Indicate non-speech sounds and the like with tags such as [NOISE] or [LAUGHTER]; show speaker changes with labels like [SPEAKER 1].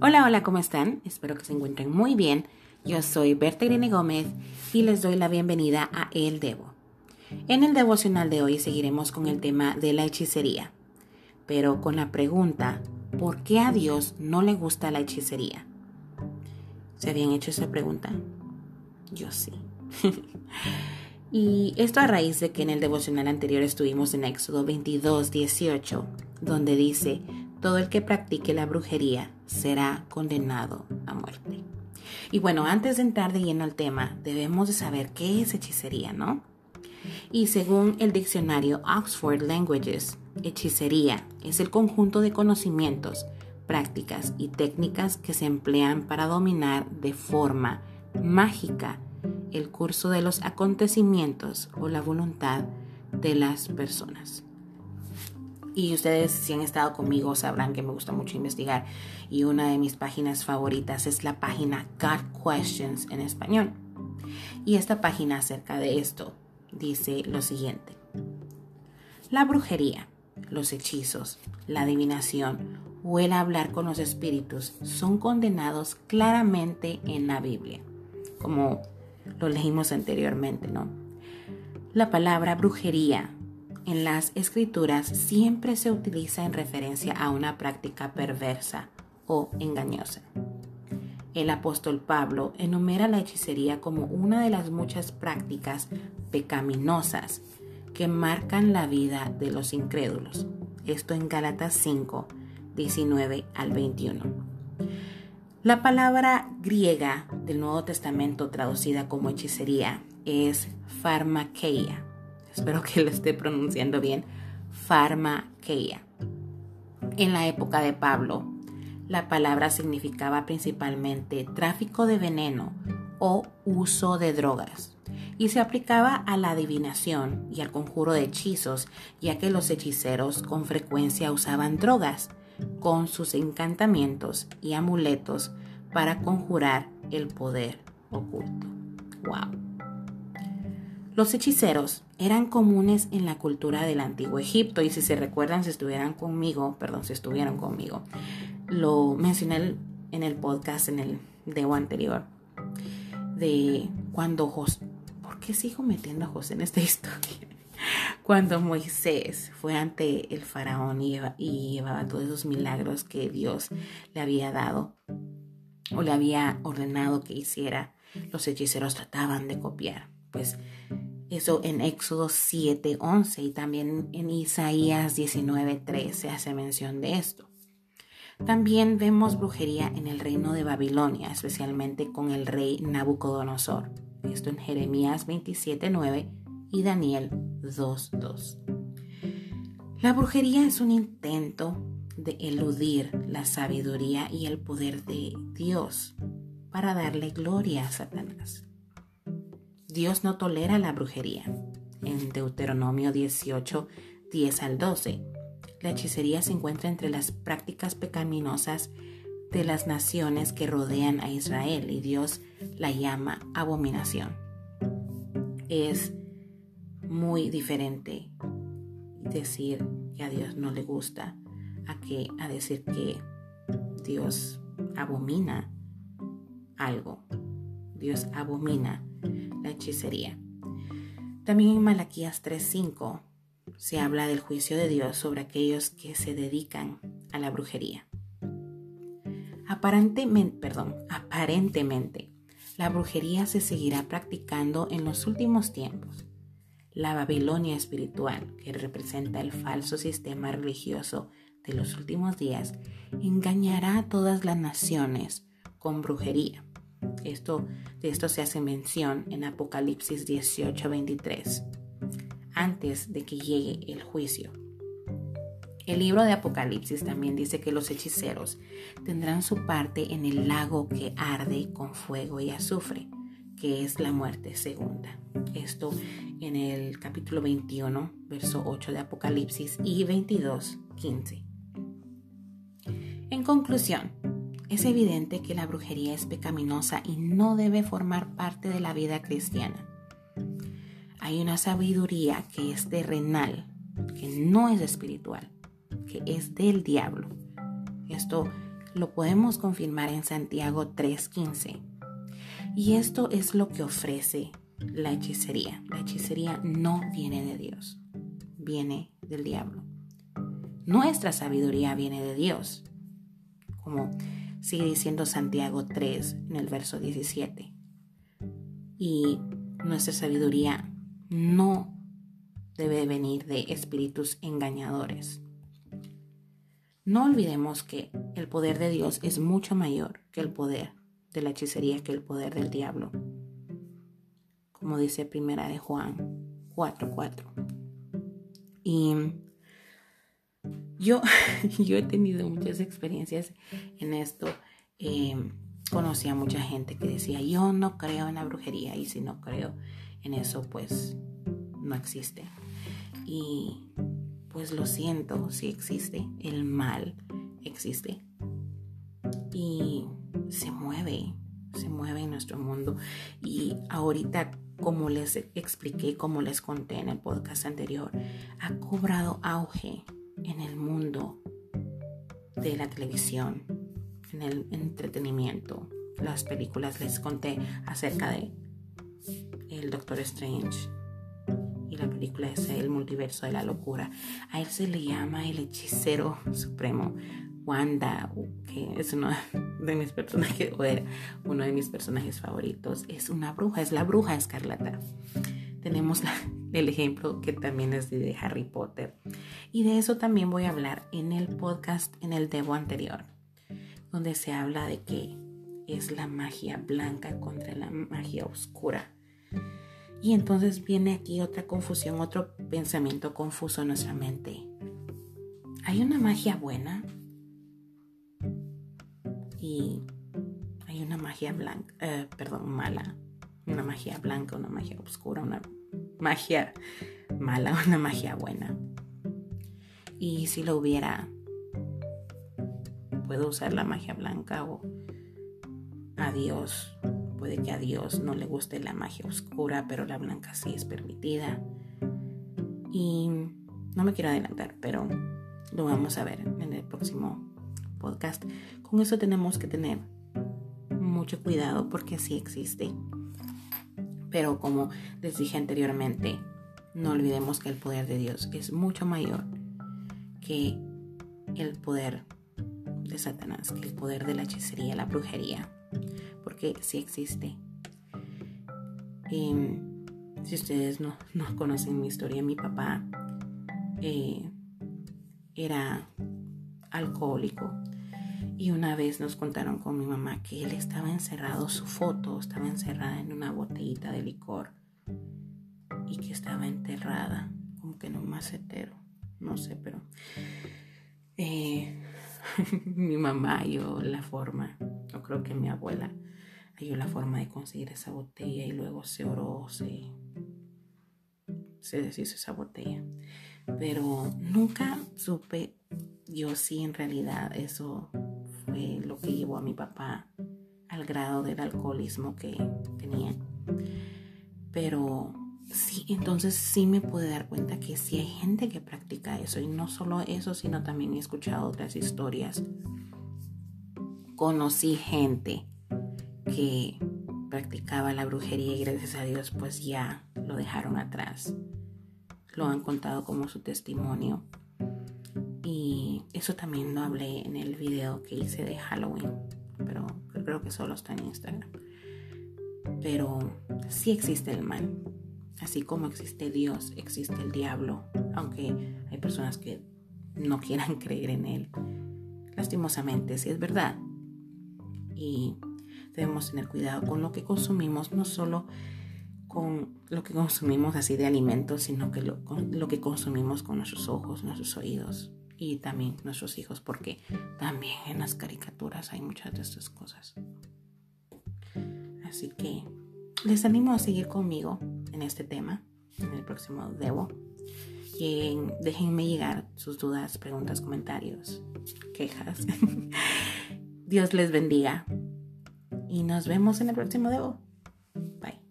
[SPEAKER 1] Hola, hola, ¿cómo están? Espero que se encuentren muy bien. Yo soy Berta Gómez y les doy la bienvenida a El Devo. En el devocional de hoy seguiremos con el tema de la hechicería, pero con la pregunta, ¿por qué a Dios no le gusta la hechicería? ¿Se habían hecho esa pregunta? Yo sí. [LAUGHS] y esto a raíz de que en el devocional anterior estuvimos en Éxodo 22, 18, donde dice, todo el que practique la brujería será condenado a muerte. Y bueno, antes de entrar de lleno al tema, debemos de saber qué es hechicería, ¿no? Y según el diccionario Oxford Languages, hechicería es el conjunto de conocimientos, prácticas y técnicas que se emplean para dominar de forma mágica el curso de los acontecimientos o la voluntad de las personas. Y ustedes si han estado conmigo sabrán que me gusta mucho investigar y una de mis páginas favoritas es la página God Questions en español. Y esta página acerca de esto dice lo siguiente. La brujería, los hechizos, la adivinación o el hablar con los espíritus son condenados claramente en la Biblia, como lo leímos anteriormente, ¿no? La palabra brujería en las escrituras siempre se utiliza en referencia a una práctica perversa o engañosa. El apóstol Pablo enumera la hechicería como una de las muchas prácticas pecaminosas que marcan la vida de los incrédulos. Esto en Gálatas 5, 19 al 21. La palabra griega del Nuevo Testamento traducida como hechicería es pharmakeia espero que lo esté pronunciando bien, farmakeia. En la época de Pablo, la palabra significaba principalmente tráfico de veneno o uso de drogas y se aplicaba a la adivinación y al conjuro de hechizos, ya que los hechiceros con frecuencia usaban drogas con sus encantamientos y amuletos para conjurar el poder oculto. ¡Wow! Los hechiceros eran comunes en la cultura del antiguo Egipto y si se recuerdan, si estuvieran conmigo, perdón, si estuvieron conmigo, lo mencioné en el podcast, en el debo anterior, de cuando José, ¿por qué sigo metiendo a José en esta [LAUGHS] historia? Cuando Moisés fue ante el faraón y, y llevaba todos esos milagros que Dios le había dado o le había ordenado que hiciera, los hechiceros trataban de copiar. Pues eso en Éxodo 7, 11 y también en Isaías 19, 13 hace mención de esto. También vemos brujería en el reino de Babilonia, especialmente con el rey Nabucodonosor. Esto en Jeremías 27, 9 y Daniel 2, 2. La brujería es un intento de eludir la sabiduría y el poder de Dios para darle gloria a Satanás. Dios no tolera la brujería. En Deuteronomio 18, 10 al 12, la hechicería se encuentra entre las prácticas pecaminosas de las naciones que rodean a Israel y Dios la llama abominación. Es muy diferente decir que a Dios no le gusta a que a decir que Dios abomina algo. Dios abomina hechicería. También en Malaquías 3:5 se habla del juicio de Dios sobre aquellos que se dedican a la brujería. Aparentemente, la brujería se seguirá practicando en los últimos tiempos. La Babilonia espiritual, que representa el falso sistema religioso de los últimos días, engañará a todas las naciones con brujería. Esto, de esto se hace mención en Apocalipsis 18:23, antes de que llegue el juicio. El libro de Apocalipsis también dice que los hechiceros tendrán su parte en el lago que arde con fuego y azufre, que es la muerte segunda. Esto en el capítulo 21, verso 8 de Apocalipsis y 22, 15. En conclusión, es evidente que la brujería es pecaminosa y no debe formar parte de la vida cristiana. Hay una sabiduría que es terrenal, que no es espiritual, que es del diablo. Esto lo podemos confirmar en Santiago 3:15. Y esto es lo que ofrece la hechicería. La hechicería no viene de Dios, viene del diablo. Nuestra sabiduría viene de Dios, como sigue diciendo Santiago 3 en el verso 17. Y nuestra sabiduría no debe venir de espíritus engañadores. No olvidemos que el poder de Dios es mucho mayor que el poder de la hechicería, que el poder del diablo. Como dice primera de Juan 4:4. Y yo, [LAUGHS] yo he tenido muchas experiencias en esto. Eh, conocí a mucha gente que decía, yo no creo en la brujería y si no creo en eso, pues no existe. Y pues lo siento, sí existe. El mal existe. Y se mueve, se mueve en nuestro mundo. Y ahorita, como les expliqué, como les conté en el podcast anterior, ha cobrado auge en el mundo de la televisión, en el entretenimiento. Las películas les conté acerca de el Doctor Strange y la película es El multiverso de la locura. A él se le llama el hechicero supremo. Wanda, que es uno de mis personajes, o era uno de mis personajes favoritos, es una bruja, es la bruja escarlata. Tenemos [LAUGHS] el ejemplo que también es de Harry Potter. Y de eso también voy a hablar en el podcast, en el Debo anterior, donde se habla de que es la magia blanca contra la magia oscura. Y entonces viene aquí otra confusión, otro pensamiento confuso en nuestra mente. ¿Hay una magia buena? Y hay una magia blanca, eh, perdón, mala. Una magia blanca, una magia oscura, una magia mala, [LAUGHS] una magia buena. Y si lo hubiera, puedo usar la magia blanca o a Dios Puede que a Dios no le guste la magia oscura, pero la blanca sí es permitida. Y no me quiero adelantar, pero lo vamos a ver en el próximo podcast. Con eso tenemos que tener mucho cuidado porque sí existe. Pero como les dije anteriormente, no olvidemos que el poder de Dios es mucho mayor que el poder de Satanás, que el poder de la hechicería, la brujería porque sí existe. Si ustedes no, conocen mi historia, mi papá eh, era alcohólico y una vez nos contaron con mi mamá que él estaba encerrado, su foto estaba encerrada en una botellita de licor y que estaba enterrada como que en un macetero, no sé, pero eh, [LAUGHS] mi mamá yo la forma, yo creo que mi abuela halló la forma de conseguir esa botella y luego se oró, se, se deshizo esa botella. Pero nunca supe yo si en realidad eso lo que llevó a mi papá al grado del alcoholismo que tenía. Pero sí, entonces sí me pude dar cuenta que sí hay gente que practica eso. Y no solo eso, sino también he escuchado otras historias. Conocí gente que practicaba la brujería y gracias a Dios pues ya lo dejaron atrás. Lo han contado como su testimonio. Eso también lo hablé en el video que hice de Halloween, pero creo que solo está en Instagram. Pero sí existe el mal. Así como existe Dios, existe el diablo, aunque hay personas que no [LAUGHS] quieran creer en él. Lastimosamente, sí es verdad. Y debemos tener cuidado con lo que consumimos, no solo con lo que consumimos así de alimentos, sino que lo, lo que consumimos con nuestros ojos, nuestros oídos y también nuestros hijos, porque también en las caricaturas hay muchas de estas cosas. Así que les animo a seguir conmigo en este tema, en el próximo Debo. Y déjenme llegar sus dudas, preguntas, comentarios, quejas. [LAUGHS] Dios les bendiga y nos vemos en el próximo Debo. Bye.